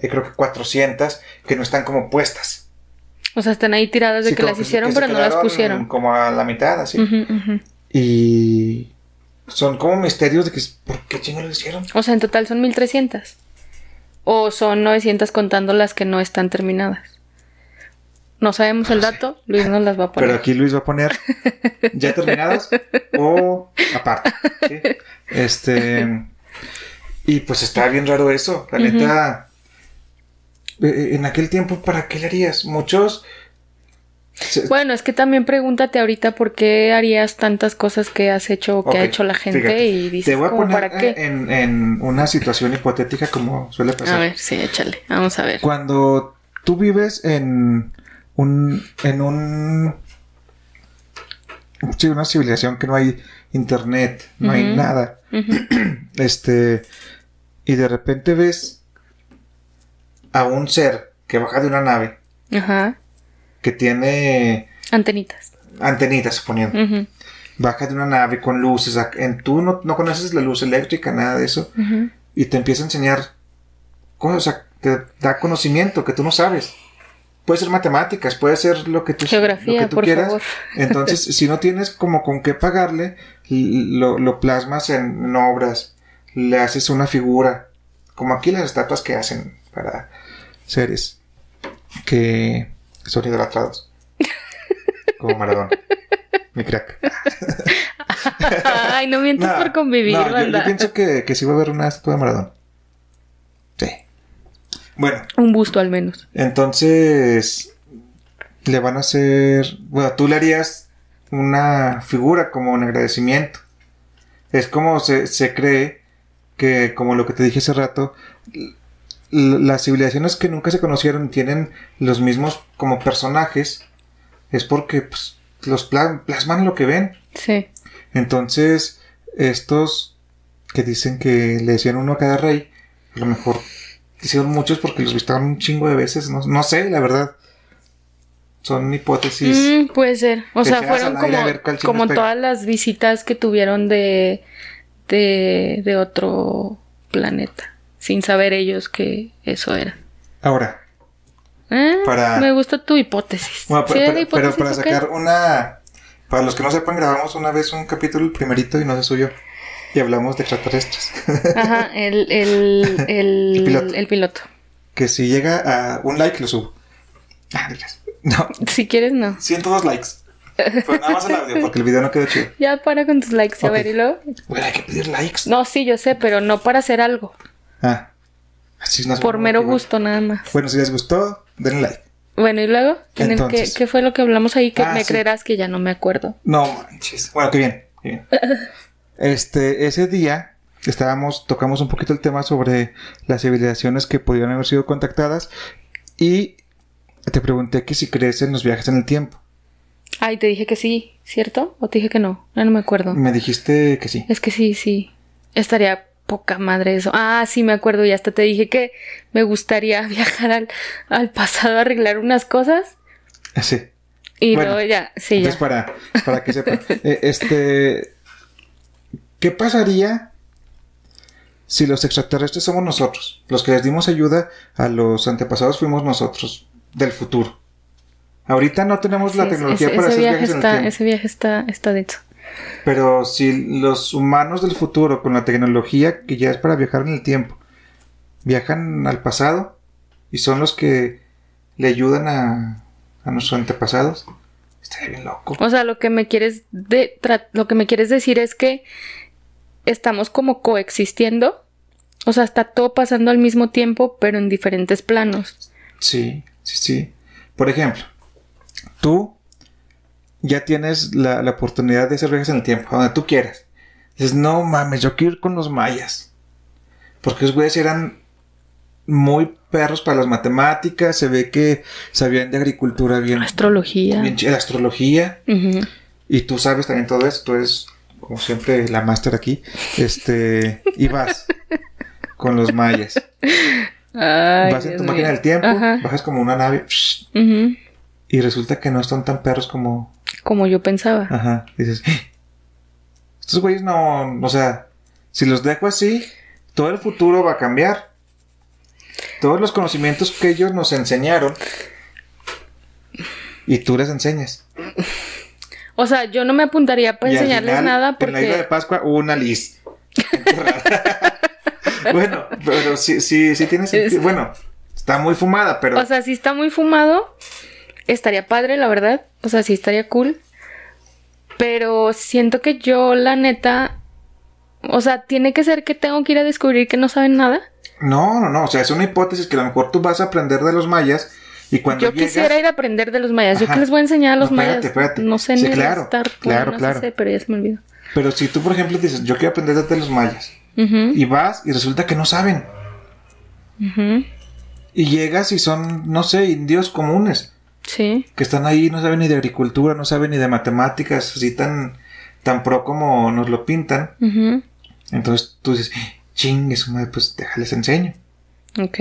hay creo que 400 que no están como puestas. O sea, están ahí tiradas de Sí, que las hicieron, que pero no las pusieron. Como a la mitad, así. Y son como misterios de que, ¿por qué chingo lo hicieron? O sea, en total son 1300. O son 900 contando las que no están terminadas. No sabemos el dato, Luis nos las va a poner. Pero aquí Luis va a poner ya terminadas o aparte. ¿sí? Este. Y pues está bien raro eso. La neta. eh, En aquel tiempo, ¿para qué le harías? Muchos Bueno, es que también pregúntate ahorita por qué harías tantas cosas que has hecho o que ha hecho la gente fíjate, y dices, Te voy a poner ¿para qué? En, en una situación hipotética como suele pasar. A ver, sí, échale. Vamos a ver. Cuando tú vives en un en un sí, una civilización que no hay internet, no hay nada. Este y de repente ves a un ser que baja de una nave Ajá. Que tiene Antenitas. antenitas suponiendo. Ujú, Baja de una nave con luces, en tú no, no conoces la luz eléctrica, nada de eso. y te empieza a enseñar cosas, o sea, te da conocimiento que tú no sabes. Puede ser matemáticas, puede ser lo que tú, Geografía, lo que tú por quieras. favor. Entonces, si no tienes como con qué pagarle, lo, lo plasmas en, en obras, le haces una figura, como aquí las estatuas que hacen para seres que son idolatrados. Como Maradona. Mi crack. Ay, no mientes No, por convivir, no, yo- pienso que, que sí va a haber una estatua de Maradona. Sí. Bueno, Un busto al menos. entonces le van a hacer. Bueno, tú le harías una figura como un agradecimiento. Es como se, se cree que, como lo que te dije hace rato, las civilizaciones que nunca se conocieron tienen los mismos como personajes, es porque pues, los pla- plasman lo que ven. Sí. Entonces, estos que dicen que le decían uno a cada rey, a lo mejor hicieron muchos porque los visitaron un chingo de veces, no, no sé, la verdad. Son hipótesis. Mm, puede ser. O sea, fueron como, como todas las visitas que tuvieron de, de, de otro planeta. Sin saber ellos que eso era. Ahora, Eh, Para- Me gusta tu hipótesis. bueno, ¿Sí pero, era pero- hipótesis pero para sacar una... Para los que no sepan, grabamos una vez un capítulo, el primerito, y no se subió. Y hablamos de extraterrestres. Ajá, el, el, el, El piloto. el piloto. que si llega a un like, lo subo. Ah. No, Si quieres, no. 102 likes. Pero nada más el audio, porque el video no quedó chido. Ya para con tus likes, a Ok. ver, y luego. Bueno, hay que pedir likes. No, sí, yo sé, pero no para hacer algo. Ah. Así no es Por mero gusto, nada más. Bueno, si les gustó, denle like. Bueno, y luego, ¿Quién es- Entonces. ¿qué, qué fue lo que hablamos ahí? Que Ah, me sí. creerás que ya no me acuerdo. No manches. Bueno, qué bien. qué bien. Este, ese día estábamos, tocamos un poquito el tema sobre las civilizaciones que podrían haber sido contactadas y te pregunté que si crees en los viajes en el tiempo. Ay, te dije que sí, ¿cierto? ¿O te dije que no? Ya no me acuerdo. Me dijiste que sí. Es que sí, sí. Estaría poca madre eso. Ah, sí, me acuerdo. Y hasta te dije que me gustaría viajar al, al pasado a arreglar unas cosas. Sí. Y Bueno, luego ya, sí, Entonces, ya. para, para que sepan. Eh, este. ¿Qué pasaría si los extraterrestres somos nosotros? Los que les dimos ayuda a los antepasados fuimos nosotros, del futuro. Ahorita no tenemos la tecnología ese, para ese hacer viaje viajes en el está, tiempo. ese viaje está. Pero si los humanos del futuro, con la tecnología que ya es para viajar en el tiempo, viajan al pasado y son los que le ayudan a, a nuestros antepasados, estaría bien loco. O sea, lo que me quieres de, lo que me quieres decir es que estamos como coexistiendo. O sea, está todo pasando al mismo tiempo, pero en diferentes planos. Sí, sí, sí. Por ejemplo, tú ya tienes la, la oportunidad de hacer viajes en el tiempo, a donde tú quieras. Dices, no mames, yo quiero ir con los mayas. Porque los güeyes eran muy perros para las matemáticas, se ve que sabían de agricultura bien, Astrología. bien la astrología. Y tú sabes también todo eso, tú eres como siempre la máster aquí. Este, y vas con los mayas. Ay, vas en tu máquina del tiempo, Ajá. bajas como una nave. Y resulta que no están tan perros como. Como yo pensaba. Ajá. Dices. "¡Ah! Estos güeyes no. O sea, si los dejo así, todo el futuro va a cambiar. Todos los conocimientos que ellos nos enseñaron. Y tú les enseñas. O sea, yo no me apuntaría para Y enseñarles final, nada En la isla de porque. Pascua hubo una lis. Enterrada. bueno, pero sí, sí, sí tiene sentido. Bueno, está muy fumada, pero. O sea, si está muy fumado, estaría padre, la verdad. O sea, sí estaría cool. Pero siento que yo, la neta. O sea, tiene que ser que tengo que ir a descubrir que no saben nada. No, no, no. O sea, es una hipótesis que a lo mejor tú vas a aprender de los mayas Y cuando Yo llegas, quisiera ir a aprender de los mayas. ¿Yo qué les voy a enseñar a los No, mayas? espérate, espérate. No sé Sí, ni claro, estar, claro, no claro. sé, pero ya se me olvidó. Pero si tú, por ejemplo, dices, yo quiero aprender de los mayas, Ujú, y vas y resulta que no saben. ujú. Y llegas y son, no sé, indios comunes, Sí. que están ahí, no saben ni de agricultura, no saben ni de matemáticas, así tan, tan pro como nos lo pintan. Entonces tú dices, chingue su madre, pues déjales enseño. Ok.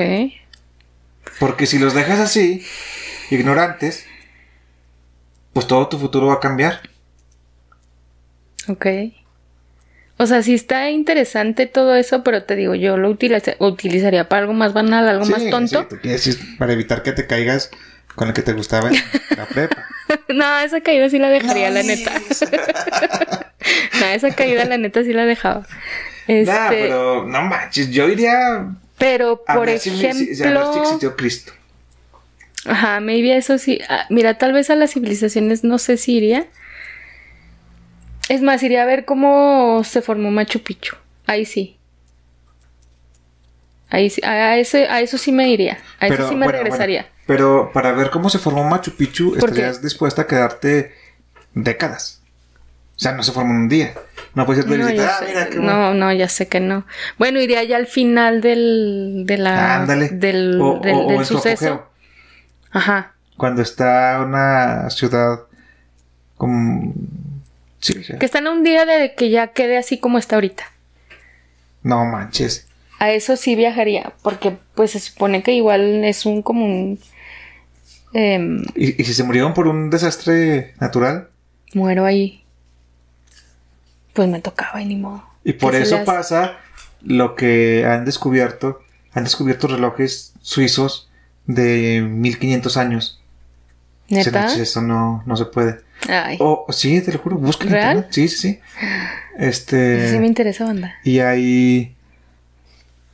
Porque si los dejas así, ignorantes, pues todo tu futuro va a cambiar. Ok. O sea, sí está interesante todo eso, pero te digo, yo lo utiliza- utilizaría para algo más banal, algo más tonto. sí, tú quieres decir, para evitar que te caigas con el que te gustaba en la prepa. no, esa caída sí la dejaría, la neta. no, esa caída, la neta, sí la dejaba. Este, Nah, pero no manches, yo iría pero, a por ver si- si- ejemplo... si- a ver si existió Cristo. Ajá, maybe eso sí. Ah, mira, tal vez a las civilizaciones no sé si iría. Es más, iría a ver cómo se formó Machu Picchu. Ahí sí. Ahí a, ese, a eso sí me iría. A eso sí me bueno, regresaría. bueno, pero para ver cómo se formó Machu Picchu, ¿Por estarías dispuesta a quedarte décadas. O sea, no se formó en un día. No puedes irte a No, ah, sé- mira qué no, no, ya sé que no. Bueno, iría ya al final del, de la, del, o, del- o- suceso. Ajá. Cuando está una ciudad como... Sí, Que están a un día de que ya quede así como está ahorita. No manches. A eso sí viajaría, porque pues se supone que igual es un como un... em, ¿Y, y si se murieron por un desastre natural? muero ahí. Pues me tocaba y ni modo. Y por ¿Qué se eso pasa lo que han descubierto. Han descubierto relojes suizos de 1500 años. Se ¿Neta? manches, Eso no, no se puede. Ay, Oh, sí, te lo juro, busca en internet. Sí, sí, sí. eso sí me Este. interesa, banda. Y hay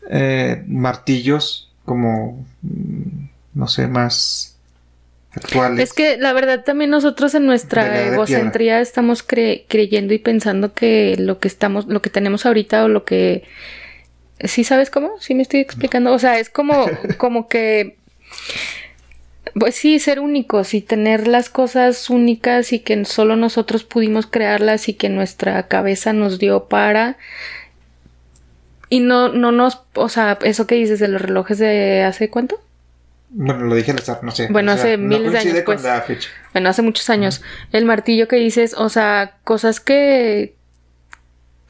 eh, martillos como. mm, No sé, más actuales. Es que la verdad también nosotros en nuestra egocentría estamos cre- creyendo y pensando que lo que estamos, lo que tenemos ahorita o lo que ¿Sí sabes cómo? Sí me estoy explicando. O sea, es como, como que pues sí, ser únicos y tener las cosas únicas y que solo nosotros pudimos crearlas y que nuestra cabeza nos dio para y no, no nos, o sea, eso que dices de los relojes de hace cuánto? Bueno, lo dije al azar, no sé. Bueno, O sea, hace no miles de años, con pues. la fecha. Bueno, hace muchos años. El martillo que dices, o sea, cosas que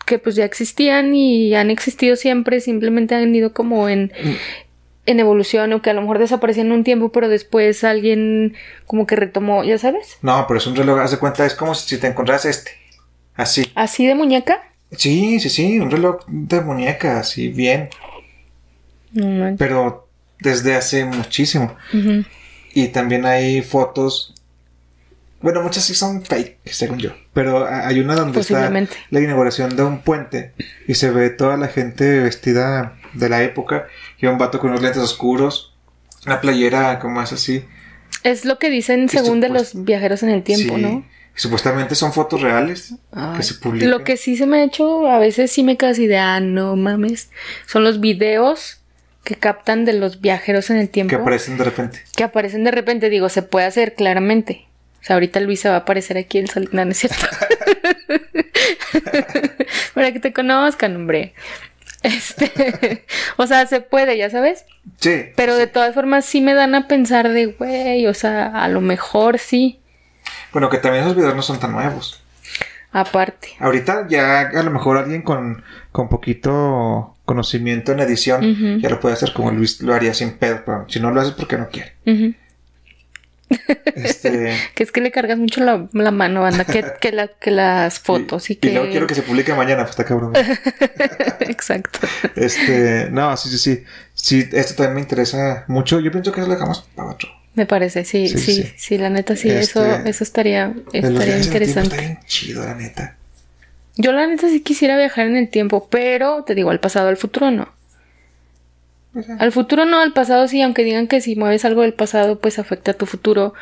que pues ya existían y han existido siempre, simplemente han ido como en, en evolución o que a lo mejor desaparecían un tiempo, pero después alguien como que retomó, ¿ya sabes? No, pero es un reloj, haz de cuenta, es como si te encontraras este. Así. Así de muñeca. Sí, sí, sí, un reloj de muñeca, así bien. Pero desde hace muchísimo. Y también hay fotos. Bueno, muchas sí son fake, según yo. Pero hay una donde está la inauguración de un puente y se ve toda la gente vestida de la época. Y un vato con unos lentes oscuros, una playera como es así. Es lo que dicen según de supuest- los viajeros en el tiempo, Sí. ¿no? Supuestamente son fotos reales Ay, que se publican. Lo que sí se me ha hecho, a veces sí me quedo así de, ah, no mames, son los videos que captan de los viajeros en el tiempo. que aparecen de repente. que aparecen de repente, digo, se puede hacer claramente. O sea, ahorita Luisa va a aparecer aquí el sol. No, no es cierto. Para que te conozcan, hombre. Este, o sea, se puede, ya sabes. Sí. Pero de todas formas sí me dan a pensar de, güey, o sea, a lo mejor sí. Bueno, que también esos videos no son tan nuevos. Aparte. Ahorita ya a lo mejor alguien con, con poquito conocimiento en edición ya lo puede hacer como Luis lo haría sin pedo, pero si no lo haces porque no quiere. Este, Que es que le cargas mucho la, la mano, anda, que, que, la, que las fotos y, y, que... y luego quiero que se publique mañana, pues está cabrón. Exacto. Este, no, sí, sí, sí. Sí, esto también me interesa mucho. Yo pienso que eso lo dejamos para otro. Me parece, sí, Sí, sí, sí. sí, la neta sí, Este, eso, eso estaría, estaría interesante. Está bien chido, la neta. Yo la neta sí quisiera viajar en el tiempo, pero te digo, al pasado, al futuro no. Al futuro no, al pasado sí, aunque digan que si mueves algo del pasado, pues afecta a tu futuro.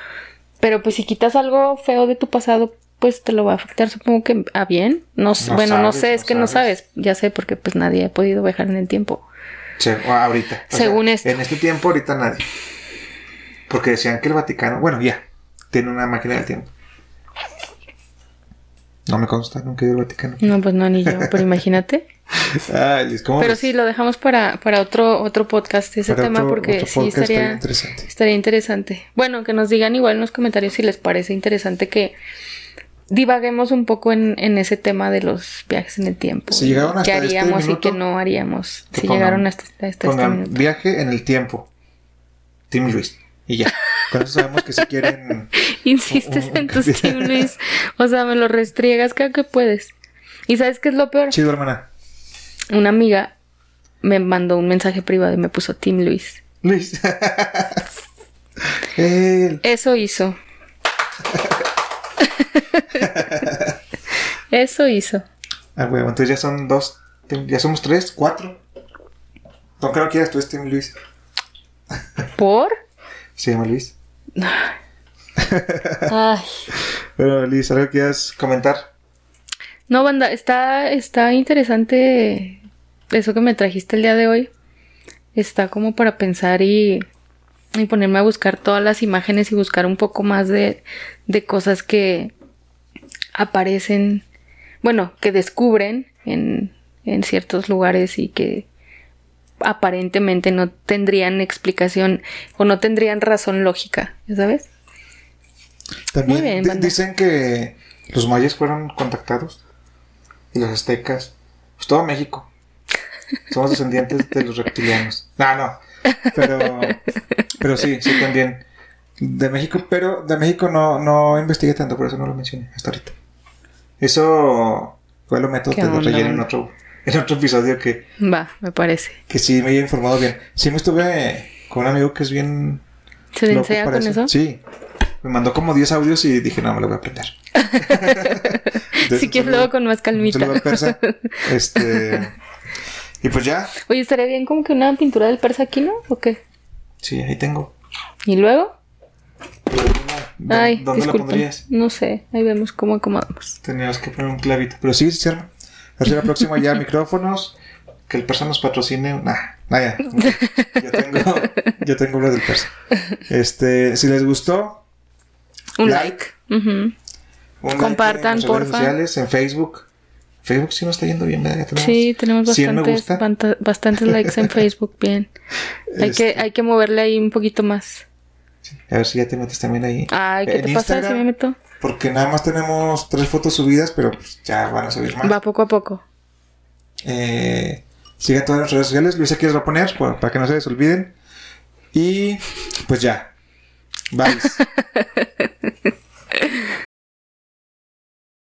Pero pues si quitas algo feo de tu pasado, pues te lo va a afectar, supongo que a bien. No, bueno, no sé, es no que no sabes. Ya sé, porque pues nadie ha podido viajar en el tiempo. sí, ahorita. O Según sea, esto. En este tiempo, ahorita nadie. Porque decían que el Vaticano, bueno, ya, tiene una máquina del tiempo. No me consta, nunca he ido al Vaticano. No, pues no, ni yo, pero imagínate. Ay, Liz, ¿cómo Pero ves? sí, lo dejamos para, para otro, otro podcast, ese Para tema, otro- porque otro sí podcast estaría, estaría interesante. estaría interesante. Bueno, que nos digan igual en los comentarios si les parece interesante que divaguemos un poco en, en ese tema de los viajes en el tiempo. Si llegaron hasta ¿Qué este haríamos y minuto, qué no haríamos? Si pongan- llegaron hasta, hasta este minuto. viaje en el tiempo. Team Luis. Y ya. Con eso sabemos que si quieren. Insistes un- un en tus. Team Luis. O sea, me lo restriegas cada que puedes. ¿Y sabes qué es lo peor? Chido, hermana. Una amiga me mandó un mensaje privado y me puso Team Luis. Luis. Eso hizo. Eso hizo. Ah, huevo, entonces ya son dos. Ya somos tres, cuatro. No creo que quieras tú Team Luis. ¿Por? Se llama Luis. Ay. Pero Luis, ¿algo que quieras comentar? No, banda, está, está interesante eso que me trajiste el día de hoy. Está como para pensar y, y ponerme a buscar todas las imágenes y buscar un poco más de, de cosas que aparecen, bueno, que descubren en, en ciertos lugares y que aparentemente no tendrían explicación o no tendrían razón lógica, ¿ya ¿sabes? También Muy bien, dicen que los mayas fueron contactados y los aztecas. Pues todo México. Somos descendientes de los reptilianos. No, no. Pero, pero sí, sí también. De México, pero de México no, no investigué tanto, por eso no lo mencioné hasta ahorita. Eso fue lo método ¿Qué de lo relleno en otro, en otro episodio que, Va, me parece. que sí me había informado bien. Sí me estuve con un amigo que es bien ¿Se ensea para con eso? Sí. Me mandó como 10 audios y dije, no, me lo voy a aprender. De Si quieres luego con más calmita. al persa. Este. Y pues ya. Oye, estaría bien como que una pintura del persa aquí, ¿no? ¿O qué? Sí, ahí tengo. ¿Y luego? ¿Dónde, Ay, ¿dónde la pondrías? No sé, ahí vemos cómo acomodamos. Teníamos que poner un clavito. Pero sí, se arma. A ver si la próxima ya micrófonos. Que el persa nos patrocine. Nah, nah, ya. Yo tengo, yo tengo uno del persa. Este, si les gustó, Un Like. like. Ujú. un like Compartan, en nuestras redes sociales, en Facebook. Facebook sí nos está yendo bien, ¿verdad? Tenemos Sí, tenemos 100 me bastantes, bastantes likes en Facebook, bien. Hay, que, Este, hay que moverle ahí un poquito más. A ver si ya te metes también ahí. Ay, ¿qué En te pasa si me meto? Porque nada más tenemos tres fotos subidas, pero pues, ya van a subir más. Va poco a poco. Eh, sigan todas las redes sociales. Luis, aquí les va a poner para que no se les olviden. Y pues ya. Bye.